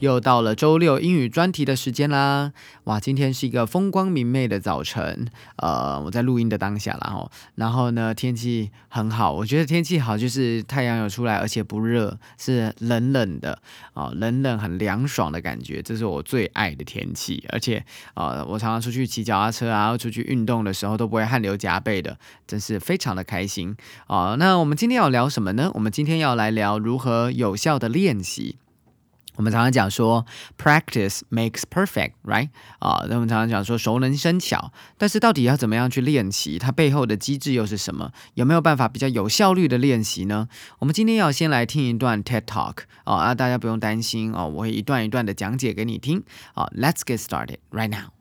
又到了周六英语专题的时间啦！哇，今天是一个风光明媚的早晨，呃，我在录音的当下啦吼，然后呢，天气很好，我觉得天气好就是太阳有出来，而且不热，是冷冷的啊，冷冷很凉爽的感觉，这是我最爱的天气。而且呃，我常常出去骑脚踏车啊，出去运动的时候都不会汗流浃背的，真是非常的开心啊。那我们今天要聊什么呢？我们今天要来聊如何有效的练习。我们常常讲说，practice makes perfect，right？啊，那我们常常讲说熟能生巧，但是到底要怎么样去练习？它背后的机制又是什么？有没有办法比较有效率的练习呢？我们今天要先来听一段 TED Talk，哦，啊，大家不用担心哦，我会一段一段的讲解给你听。好，Let's get started right now.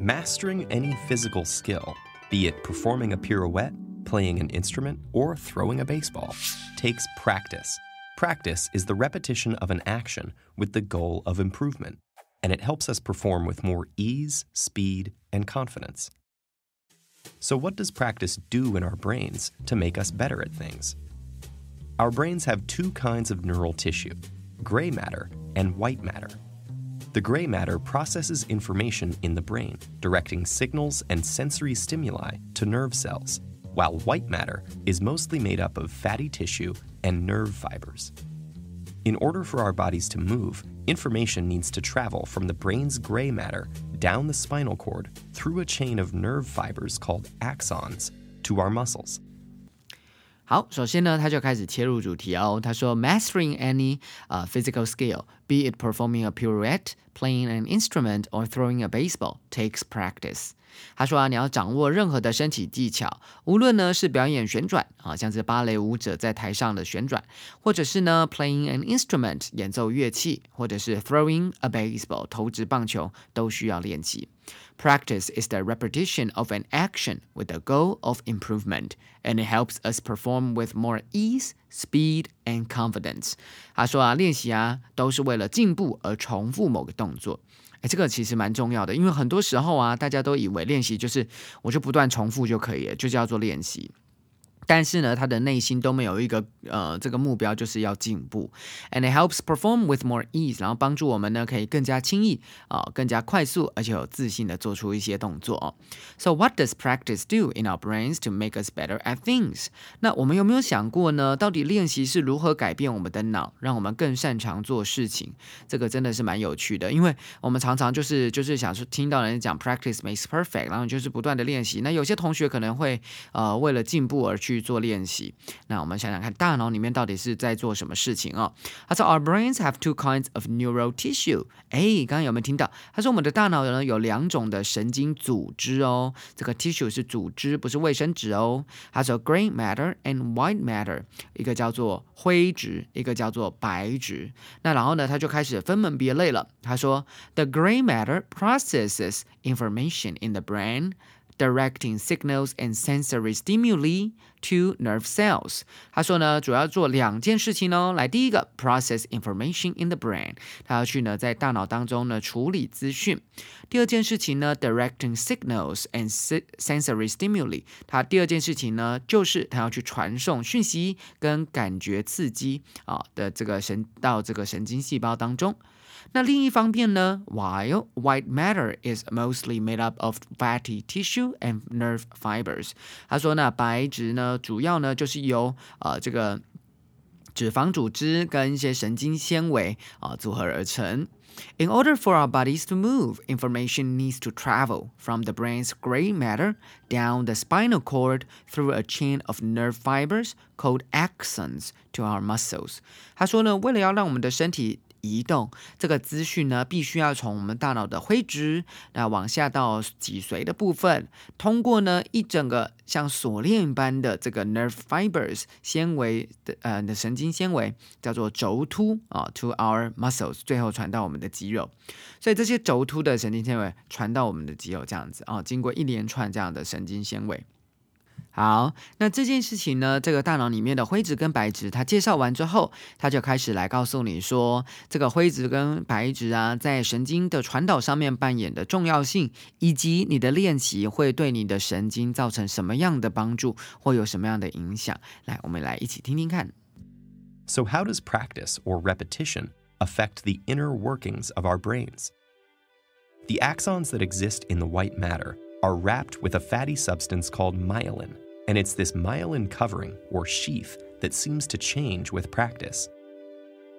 Mastering any physical skill, be it performing a pirouette, playing an instrument, or throwing a baseball, takes practice. Practice is the repetition of an action with the goal of improvement, and it helps us perform with more ease, speed, and confidence. So, what does practice do in our brains to make us better at things? Our brains have two kinds of neural tissue gray matter and white matter. The gray matter processes information in the brain, directing signals and sensory stimuli to nerve cells while white matter is mostly made up of fatty tissue and nerve fibers. In order for our bodies to move, information needs to travel from the brain's gray matter down the spinal cord through a chain of nerve fibers called axons to our muscles. 好，首先呢，他就开始切入主题哦。他说，mastering any 呃、uh, physical skill, be it performing a pirouette, playing an instrument, or throwing a baseball, takes practice. 他说啊，你要掌握任何的身体技巧，无论呢是表演旋转啊，像是芭蕾舞者在台上的旋转，或者是呢 playing an instrument 演奏乐器，或者是 throwing a baseball 投掷棒球，都需要练习。Practice is the repetition of an action with the goal of improvement, and it helps us perform with more ease, speed, and confidence. 他说啊，练习啊都是为了进步而重复某个动作。 哎，这个其实蛮重要的，因为很多时候啊，大家都以为练习就是我就不断重复就可以了，就叫做练习。但是呢，他的内心都没有一个呃这个目标，就是要进步。And it helps perform with more ease，然后帮助我们呢可以更加轻易啊、更加快速，而且有自信的做出一些动作。So what does practice do in our brains to make us better at things？那我们有没有想过呢？到底练习是如何改变我们的脑，让我们更擅长做事情？这个真的是蛮有趣的，因为我们常常就是就是想说听到人讲 practice makes perfect，然后就是不断的练习。那有些同学可能会呃为了进步而去。做练习。那我们想想看，大脑里面到底是在做什么事情啊？他说，Our brains have two kinds of neural tissue。哎，刚刚有没有听到？他说，我们的大脑呢有两种的神经组织哦。这个 tissue 是组织，不是卫生纸哦。他说，gray matter and white matter，一个叫做灰质，一个叫做白质。那然后呢，他就开始分门别类了。他说，The gray matter processes information in the brain。Directing signals and sensory stimuli to nerve cells。他说呢，主要做两件事情哦。来，第一个，process information in the brain，他要去呢在大脑当中呢处理资讯。第二件事情呢，directing signals and sensory stimuli，他第二件事情呢就是他要去传送讯息跟感觉刺激啊的这个神到这个神经细胞当中。那另一方面呢，while white matter is mostly made up of fatty tissue and nerve fibers，他说呢，白质呢主要呢就是由呃这个脂肪组织跟一些神经纤维啊组合而成。In order for our bodies to move, information needs to travel from the brain's gray matter down the spinal cord through a chain of nerve fibers called axons to our muscles. 他说呢，为了要让我们的身体 移动这个资讯呢，必须要从我们大脑的灰质，那往下到脊髓的部分，通过呢一整个像锁链般的这个 nerve fibers 纤维的呃的神经纤维，叫做轴突啊，to our muscles，最后传到我们的肌肉。所以这些轴突的神经纤维传到我们的肌肉，这样子啊，经过一连串这样的神经纤维。好，那这件事情呢，这个大脑里面的灰质跟白质，它介绍完之后，它就开始来告诉你说，这个灰质跟白质啊，在神经的传导上面扮演的重要性，以及你的练习会对你的神经造成什么样的帮助，或有什么样的影响。来，我们来一起听听看。So, how does practice or repetition affect the inner workings of our brains? The axons that exist in the white matter are wrapped with a fatty substance called myelin, and it's this myelin covering, or sheath, that seems to change with practice.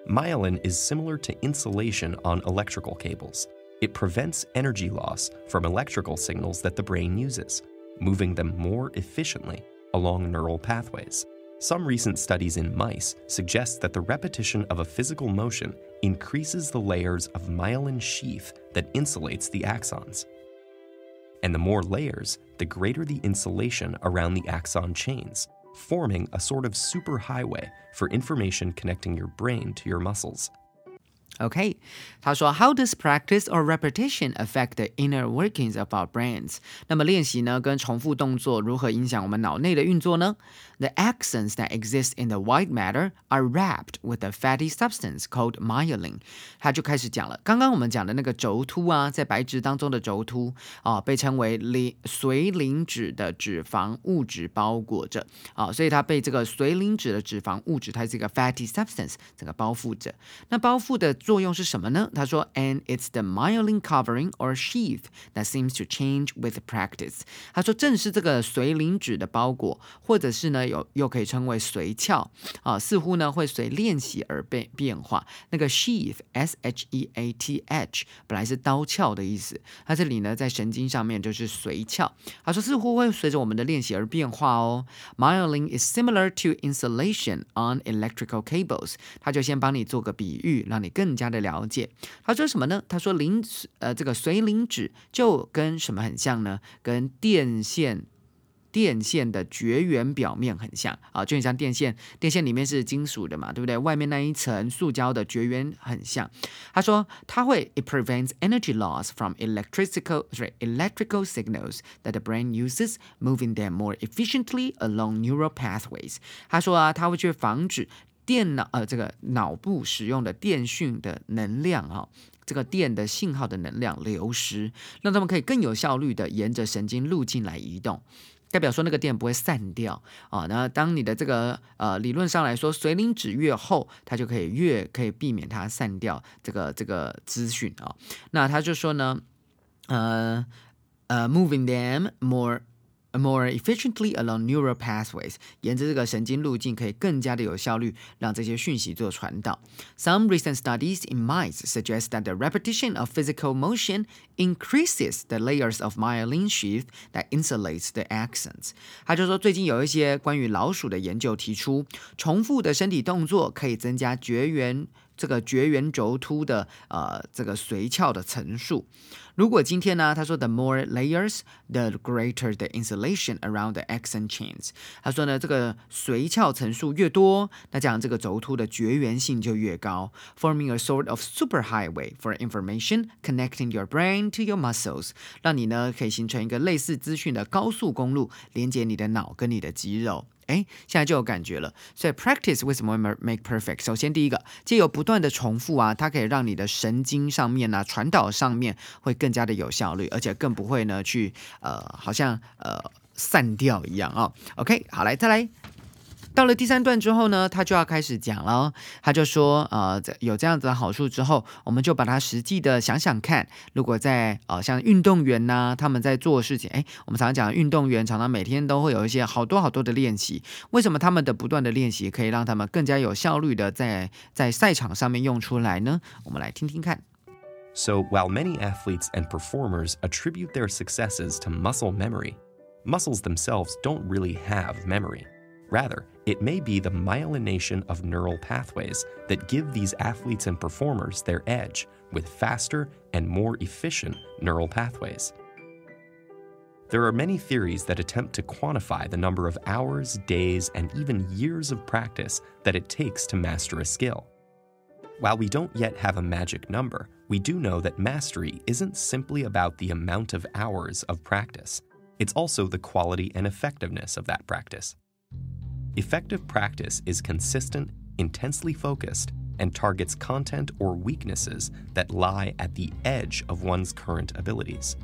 Myelin is similar to insulation on electrical cables. It prevents energy loss from electrical signals that the brain uses, moving them more efficiently along neural pathways. Some recent studies in mice suggest that the repetition of a physical motion increases the layers of myelin sheath that insulates the axons. And the more layers, the greater the insulation around the axon chains, forming a sort of superhighway for information connecting your brain to your muscles. OK，他说，How does practice or repetition affect the inner workings of our brains？那么练习呢，跟重复动作如何影响我们脑内的运作呢？The axons that exist in the white matter are wrapped with a fatty substance called myelin。他就开始讲了，刚刚我们讲的那个轴突啊，在白质当中的轴突啊，被称为磷髓磷脂的脂肪物质包裹着啊，所以它被这个髓磷脂的脂肪物质，它是一个 fatty substance，整个包覆着。那包覆的 作用是什么呢？他说，and it's the myelin covering or sheath that seems to change with practice。他说，正是这个髓磷脂的包裹，或者是呢，有又可以称为髓鞘啊，似乎呢会随练习而变变化。那个 sheath，s h e a t h，本来是刀鞘的意思，它这里呢在神经上面就是髓鞘。他说，似乎会随着我们的练习而变化哦。Myelin is similar to insulation on electrical cables。他就先帮你做个比喻，让你更。 更加的了解，他说什么呢？他说磷呃这个髓磷脂就跟什么很像呢？跟电线电线的绝缘表面很像啊，就很像电线，电线里面是金属的嘛，对不对？外面那一层塑胶的绝缘很像。他说它会 it prevents energy loss from electrical sorry electrical signals that the brain uses, moving them more efficiently along neural pathways。他说啊，它会去防止。电脑呃，这个脑部使用的电讯的能量啊，这个电的信号的能量流失，让他们可以更有效率的沿着神经路径来移动，代表说那个电不会散掉啊。那当你的这个呃理论上来说，髓磷脂越厚，它就可以越可以避免它散掉这个这个资讯啊。那他就说呢，呃呃，moving them more。more efficiently along neural pathways，沿着这个神经路径可以更加的有效率让这些讯息做传导。Some recent studies in mice suggest that the repetition of physical motion increases the layers of myelin sheath that insulates the axons。他就说，最近有一些关于老鼠的研究提出，重复的身体动作可以增加绝缘 这个绝缘轴突的呃这个髓鞘的层数。如果今天呢，他说 the more layers, the greater the insulation around the axon chains。他说呢，这个髓鞘层数越多，那这样这个轴突的绝缘性就越高，forming a sort of superhighway for information connecting your brain to your muscles，让你呢可以形成一个类似资讯的高速公路，连接你的脑跟你的肌肉。哎，现在就有感觉了。所以 practice 为什么会 make perfect？首先第一个，借由不断的重复啊，它可以让你的神经上面呢传导上面会更加的有效率，而且更不会呢去呃好像呃散掉一样啊。OK，好来再来。到了第三段之后呢，他就要开始讲了。他就说，呃，有这样子的好处之后，我们就把它实际的想想看。如果在呃像运动员呐，他们在做事情，哎，我们常常讲运动员常常每天都会有一些好多好多的练习。为什么他们的不断的练习可以让他们更加有效率的在在赛场上面用出来呢？我们来听听看。So while many athletes and performers attribute their successes to muscle memory, muscles themselves don't really have memory. Rather, it may be the myelination of neural pathways that give these athletes and performers their edge with faster and more efficient neural pathways. There are many theories that attempt to quantify the number of hours, days, and even years of practice that it takes to master a skill. While we don't yet have a magic number, we do know that mastery isn't simply about the amount of hours of practice. It's also the quality and effectiveness of that practice. Effective practice is consistent, intensely focused, and targets content or weaknesses that lie at the edge of one's current abilities.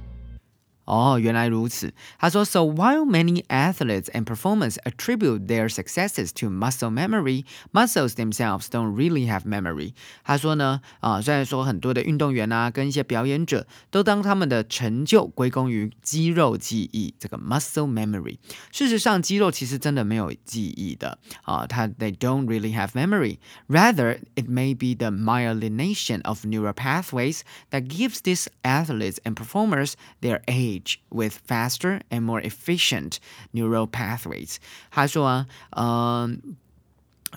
哦，原来如此。他说，So while many athletes and performers attribute their successes to muscle memory, muscles themselves don't really have memory。他说呢，啊，虽然说很多的运动员啊，跟一些表演者都当他们的成就归功于肌肉记忆，这个 muscle memory。事实上，肌肉其实真的没有记忆的啊，它 they don't really have memory. Rather, it may be the myelination of neural pathways that gives these athletes and performers their age With faster and more efficient neural pathways。他说啊，嗯、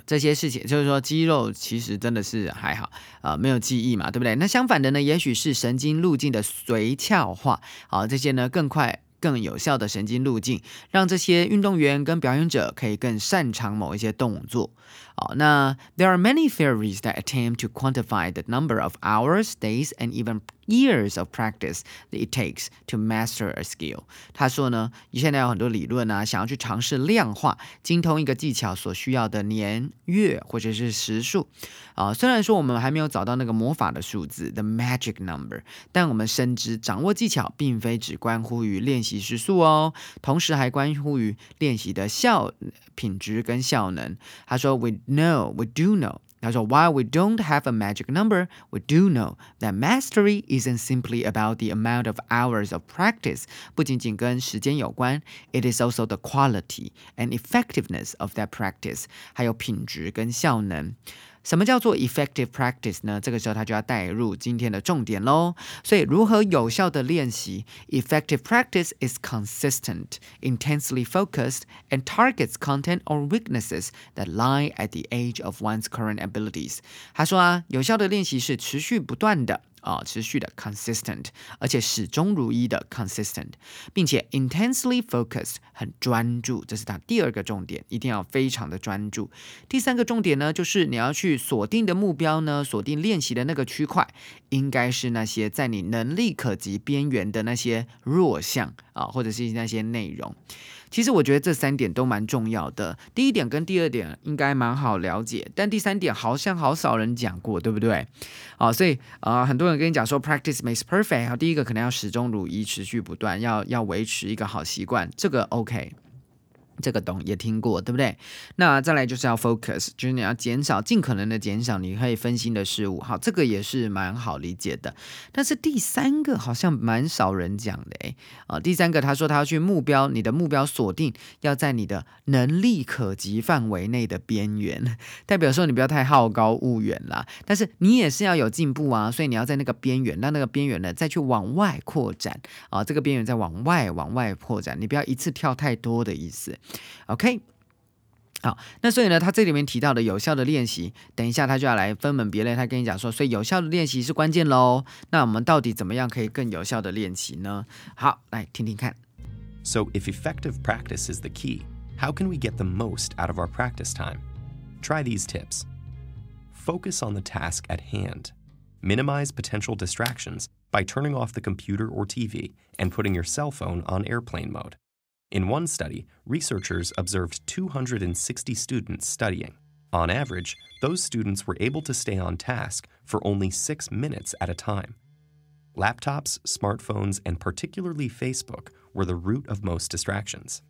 这些事情就是说，肌肉其实真的是还好，呃，没有记忆嘛，对不对？那相反的呢，也许是神经路径的髓鞘化，好，这些呢更快、更有效的神经路径，让这些运动员跟表演者可以更擅长某一些动作。好，那 there are many theories that attempt to quantify the number of hours, days, and even years of practice that it takes to master a skill。他说呢，你现在有很多理论啊，想要去尝试量化精通一个技巧所需要的年、月或者是时数。啊，虽然说我们还没有找到那个魔法的数字 the magic number，但我们深知掌握技巧并非只关乎于练习时数哦，同时还关乎于练习的效品质跟效能。他说，We know, we do know. 他说，While we don't have a magic number, we do know that mastery isn't simply about the amount of hours of practice，不仅仅跟时间有关，it is also the quality and effectiveness of that practice，还有品质跟效能。 什么叫做 effective practice 呢？这个时候它就要带入今天的重点喽。所以，如何有效的练习？Effective practice is consistent, intensely focused, and targets content or weaknesses that lie at the edge of one's current abilities。他说啊，有效的练习是持续不断的。 啊，持续的 consistent，而且始终如一的 consistent，并且 intensely focused 很专注，这是它第二个重点，一定要非常的专注。第三个重点呢，就是你要去锁定的目标呢，锁定练习的那个区块，应该是那些在你能力可及边缘的那些弱项啊，或者是那些内容。其实我觉得这三点都蛮重要的。第一点跟第二点应该蛮好了解，但第三点好像好少人讲过，对不对？啊，所以啊，很多人跟你讲说 practice makes perfect，然后第一个可能要始终如一，持续不断，要要维持一个好习惯，这个 OK。这个懂也听过，对不对？那再来就是要 focus，就是你要减少，尽可能的减少你可以分心的事物。好，这个也是蛮好理解的。但是第三个好像蛮少人讲的诶。啊，第三个他说他要去目标，你的目标锁定要在你的能力可及范围内的边缘，代表说你不要太好高骛远啦。但是你也是要有进步啊，所以你要在那个边缘，那那个边缘呢再去往外扩展啊，这个边缘再往外往外扩展，你不要一次跳太多的意思。OK，好，那所以呢，他这里面提到的有效的练习，等一下他就要来分门别类。他跟你讲说，所以有效的练习是关键喽。那我们到底怎么样可以更有效的练习呢？好，来听听看。 So, if effective practice is the key, how can we get the most out of our practice time? Try these tips. Focus on the task at hand. Minimize potential distractions by turning off the computer or TV and putting your cell phone on airplane mode. In one study, researchers observed 260 students studying. On average, those students were able to stay on task for only six minutes at a time. Laptops, smartphones, and particularly Facebook were the root of most distractions.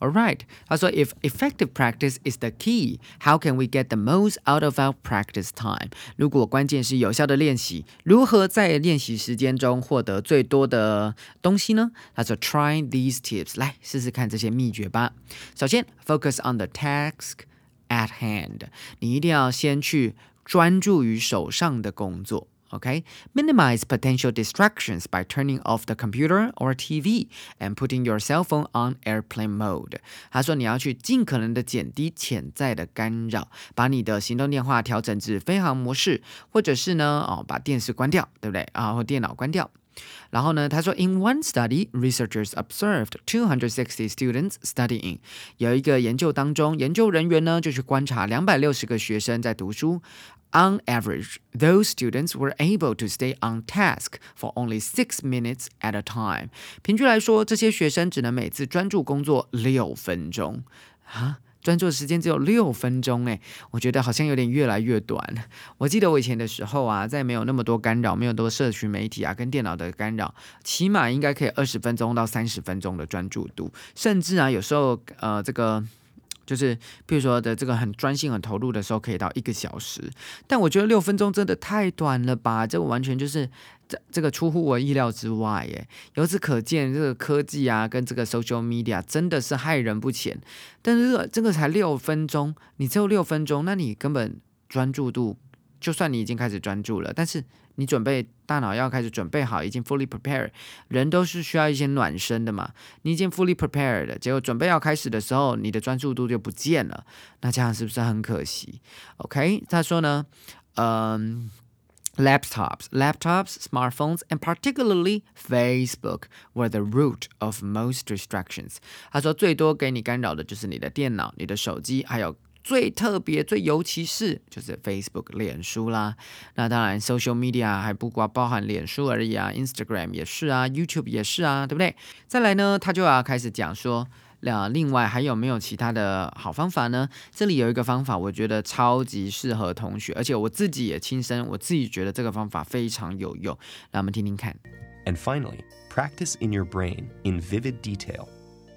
All right，他说，If effective practice is the key, how can we get the most out of our practice time？如果关键是有效的练习，如何在练习时间中获得最多的东西呢？他说，Try these tips，来试试看这些秘诀吧。首先，focus on the task at hand，你一定要先去专注于手上的工作。 Okay, minimize potential distractions by turning off the computer or TV and putting your cell phone on airplane mode. 他说你要去尽可能的减低潜在的干扰，把你的行动电话调整至飞行模式，或者是呢，哦，把电视关掉，对不对啊？或电脑关掉。 然后呢，他说，In one study, researchers observed 260 students studying。有一个研究当中，研究人员呢就去观察两百六十个学生在读书。 On average, those students were able to stay on task for only six minutes at a time. 平均来说，这些学生只能每次专注工作六分钟啊。专注的时间只有六分钟，诶，我觉得好像有点越来越短。我记得我以前的时候啊，在没有那么多干扰、没有多社群媒体啊跟电脑的干扰，起码应该可以二十分钟到三十分钟的专注度，甚至啊有时候呃这个。就是，譬如说的这个很专心、很投入的时候，可以到一个小时。但我觉得六分钟真的太短了吧？这完全就是这这个出乎我意料之外耶。由此可见，这个科技啊，跟这个 social media 真的是害人不浅。但是这个才六分钟，你只有六分钟，那你根本专注度，就算你已经开始专注了，但是。你准备大脑要开始准备好，已经 fully prepared，人都是需要一些暖身的嘛。你已经 fully prepared，结果准备要开始的时候，你的专注度就不见了，那这样是不是很可惜？OK，他说呢，嗯，laptops, laptops, smartphones, and particularly Facebook were the root of most distractions。他说最多给你干扰的就是你的电脑、你的手机，还有。最特别、最尤其是就是 Facebook 脸书啦，那当然 social media 还不光包含脸书而已啊，Instagram 也是啊，YouTube 也是啊，对不对？再来呢，他就要开始讲说，那另外还有没有其他的好方法呢？这里有一个方法，我觉得超级适合同学，而且我自己也亲身，我自己觉得这个方法非常有用，让我们听听看。And finally, practice in your brain in vivid detail.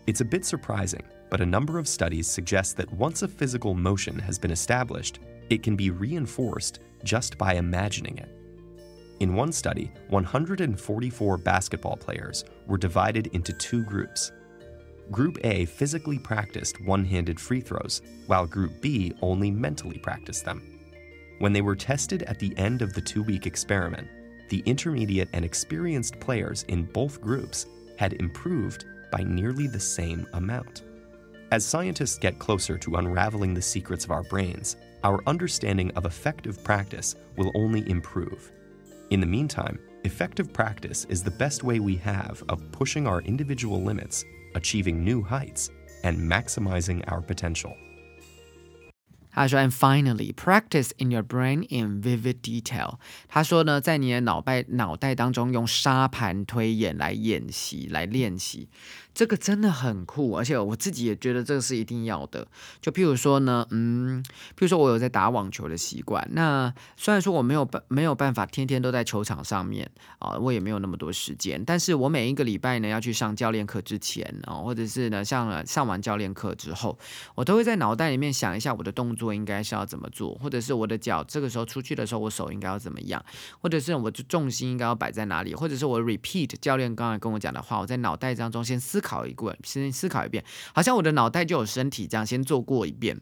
It's a bit surprising. But a number of studies suggest that once a physical motion has been established, it can be reinforced just by imagining it. In one study, 144 basketball players were divided into two groups. Group A physically practiced one handed free throws, while Group B only mentally practiced them. When they were tested at the end of the two week experiment, the intermediate and experienced players in both groups had improved by nearly the same amount. As scientists get closer to unraveling the secrets of our brains, our understanding of effective practice will only improve. In the meantime, effective practice is the best way we have of pushing our individual limits, achieving new heights, and maximizing our potential. 他说，and finally, practice in your brain in vivid detail。他说呢，在你的脑袋脑袋当中用沙盘推演来演习、来练习。这个真的很酷，而且我自己也觉得这个是一定要的。就譬如说呢，嗯，譬如说我有在打网球的习惯。那虽然说我没有办没有办法天天都在球场上面啊，我也没有那么多时间。但是我每一个礼拜呢要去上教练课之前啊，或者是呢上了上完教练课之后，我都会在脑袋里面想一下我的动作应该是要怎么做，或者是我的脚这个时候出去的时候，我手应该要怎么样，或者是我的重心应该要摆在哪里，或者是我 repeat 教练刚才跟我讲的话，我在脑袋当中先思。考一过，先思考一遍，好像我的脑袋就有身体这样，先做过一遍。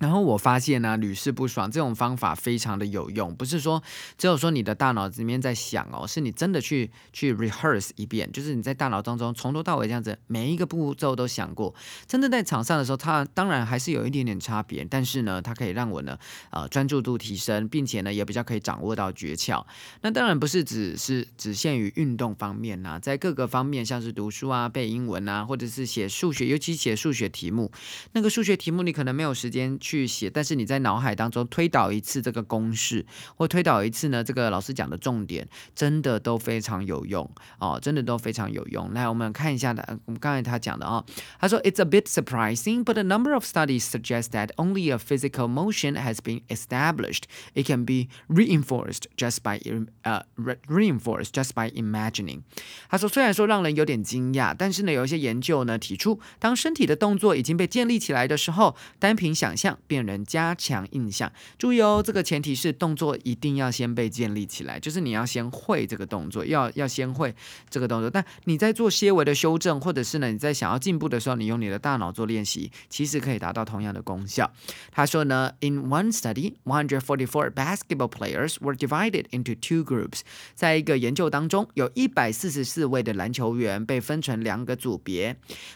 然后我发现呢，屡试不爽，这种方法非常的有用。不是说只有说你的大脑子里面在想哦，是你真的去去 rehearse 一遍，就是你在大脑当中从头到尾这样子每一个步骤都想过。真的在场上的时候，它当然还是有一点点差别，但是呢，它可以让我呢呃专注度提升，并且呢也比较可以掌握到诀窍。那当然不是只是只限于运动方面呐，在各个方面，像是读书啊、背英文啊，或者是写数学，尤其写数学题目，那个数学题目你可能没有时间。去写，但是你在脑海当中推导一次这个公式，或推导一次呢，这个老师讲的重点，真的都非常有用哦，真的都非常有用。来，我们看一下的，我们刚才他讲的啊，他说 It's a bit surprising, but a number of studies suggest that only a physical motion has been established. It can be reinforced just by 呃 reinforced just by imagining。他说，虽然说让人有点惊讶，但是呢，有一些研究呢提出，当身体的动作已经被建立起来的时候，单凭想象。辨人加强印象，注意哦，这个前提是动作一定要先被建立起来，就是你要先会这个动作，要要先会这个动作。但你在做些微的修正，或者是呢你在想要进步的时候，你用你的大脑做练习，其实可以达到同样的功效。他说呢，In one study, one hundred forty-four basketball players were divided into two groups。在一个研究当中，有一百四十四位的篮球员被分成两个组别。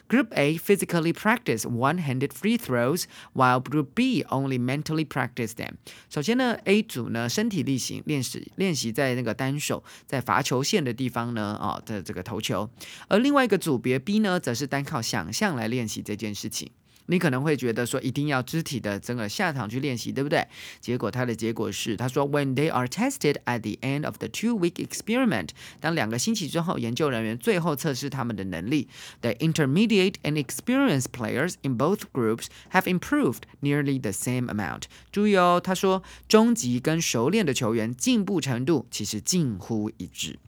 Group A physically practiced one-handed free throws, while Group B only mentally practice them。首先呢，A 组呢身体力行练习练习在那个单手在罚球线的地方呢啊的这个投球，而另外一个组别 B 呢，则是单靠想象来练习这件事情。你可能会觉得说一定要肢体的整个下场去练习，对不对？结果它的结果是，他说，When they are tested at the end of the two-week experiment，当两个星期之后，研究人员最后测试他们的能力，the intermediate and experienced players in both groups have improved nearly the same amount。注意哦，他说，中级跟熟练的球员进步程度其实近乎一致。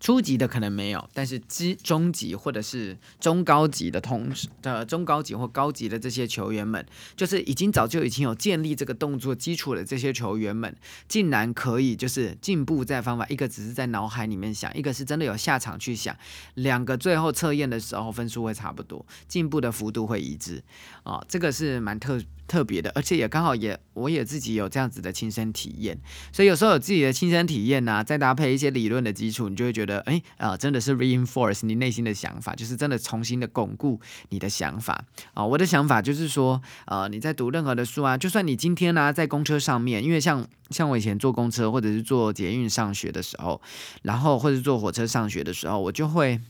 初级的可能没有，但是中中级或者是中高级的同的中高级或高级的这些球员们，就是已经早就已经有建立这个动作基础的这些球员们，竟然可以就是进步在方法，一个只是在脑海里面想，一个是真的有下场去想，两个最后测验的时候分数会差不多，进步的幅度会一致，啊，这个是蛮特。特别的，而且也刚好也我也自己有这样子的亲身体验，所以有时候有自己的亲身体验呐，再搭配一些理论的基础，你就会觉得，哎啊，真的是 reinforce 你内心的想法，就是真的重新的巩固你的想法啊。我的想法就是说，呃，你在读任何的书啊，就算你今天呢在公车上面，因为像像我以前坐公车或者是坐捷运上学的时候，然后或者坐火车上学的时候，我就会。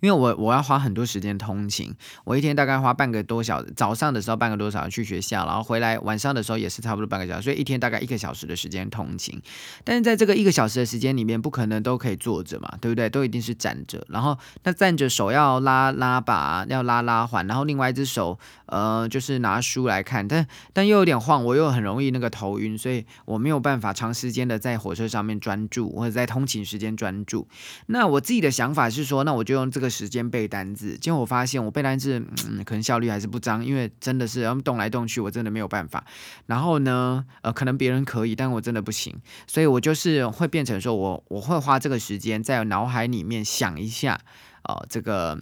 因为我我要花很多时间通勤，我一天大概花半个多小时，早上的时候半个多小时去学校，然后回来晚上的时候也是差不多半个小时，所以一天大概一个小时的时间通勤。但是在这个一个小时的时间里面，不可能都可以坐着嘛，对不对？都一定是站着。然后那站着手要拉拉把，要拉拉环，然后另外一只手呃就是拿书来看，但但又有点晃，我又很容易那个头晕，所以我没有办法长时间的在火车上面专注，或者在通勤时间专注。那我自己的想法是说，那我就用这个。时间背单字，结果我发现我背单字，嗯，可能效率还是不彰，因为真的是要动来动去，我真的没有办法。然后呢，呃，可能别人可以，但我真的不行，所以我就是会变成说我我会花这个时间在脑海里面想一下，哦，这个。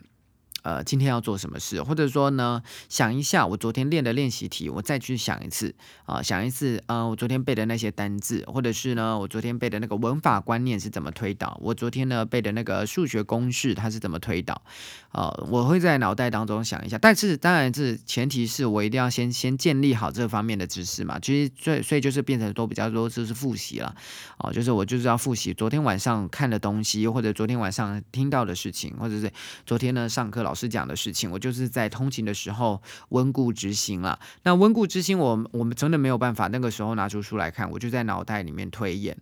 呃，今天要做什么事，或者说呢，想一下我昨天练的练习题，我再去想一次啊，想一次，呃，我昨天背的那些单字，或者是呢，我昨天背的那个文法观念是怎么推导，我昨天呢背的那个数学公式它是怎么推导，啊，我会在脑袋当中想一下，但是当然是前提是我一定要先先建立好这方面的知识嘛，其实所以所以就是变成都比较多就是复习了，哦，就是我就是要复习昨天晚上看的东西，或者昨天晚上听到的事情，或者是昨天呢上课老。师讲的事情，我就是在通勤的时候温故知新了。那温故知新，我我们真的没有办法那个时候拿出书来看，我就在脑袋里面推演。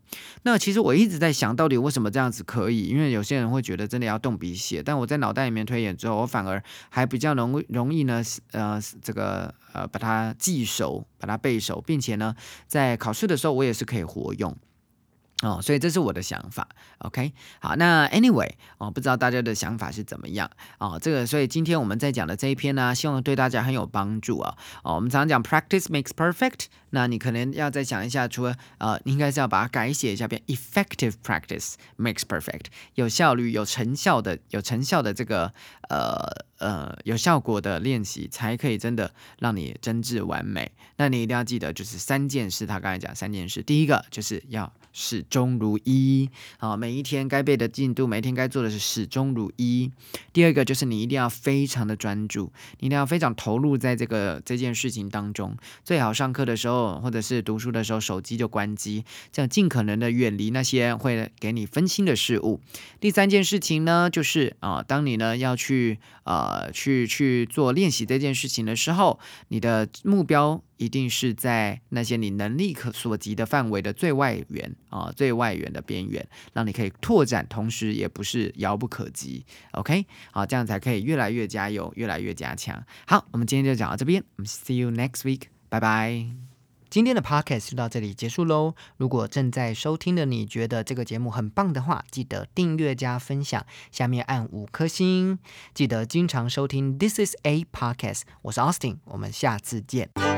那其实我一直在想到底为什么这样子可以？因为有些人会觉得真的要动笔写，但我在脑袋里面推演之后，我反而还比较容容易呢，呃，这个呃把它记熟，把它背熟，并且呢，在考试的时候我也是可以活用。哦，所以这是我的想法，OK，好，那 Anyway，哦，不知道大家的想法是怎么样哦，这个，所以今天我们在讲的这一篇呢，希望对大家很有帮助啊。哦，我们常常讲 practice makes perfect，那你可能要再想一下，除了呃，应该是要把它改写一下，变 effective practice makes perfect，有效率、有成效的、有成效的这个呃呃有效果的练习，才可以真的让你真挚完美。那你一定要记得，就是三件事，他刚才讲三件事，第一个就是要。始终如一，啊，每一天该背的进度，每一天该做的是始终如一。第二个就是你一定要非常的专注，你一定要非常投入在这个这件事情当中。最好上课的时候或者是读书的时候，手机就关机，这样尽可能的远离那些会给你分心的事物。第三件事情呢，就是啊，当你呢要去呃去去做练习这件事情的时候，你的目标。一定是在那些你能力可所及的范围的最外缘啊，最外缘的边缘，让你可以拓展，同时也不是遥不可及。OK，好，这样才可以越来越加油，越来越加强。好，我们今天就讲到这边，我们 See you next week，拜拜。今天的 Podcast 就到这里结束喽。如果正在收听的你觉得这个节目很棒的话，记得订阅加分享，下面按五颗星。记得经常收听 This is a Podcast，我是 Austin，我们下次见。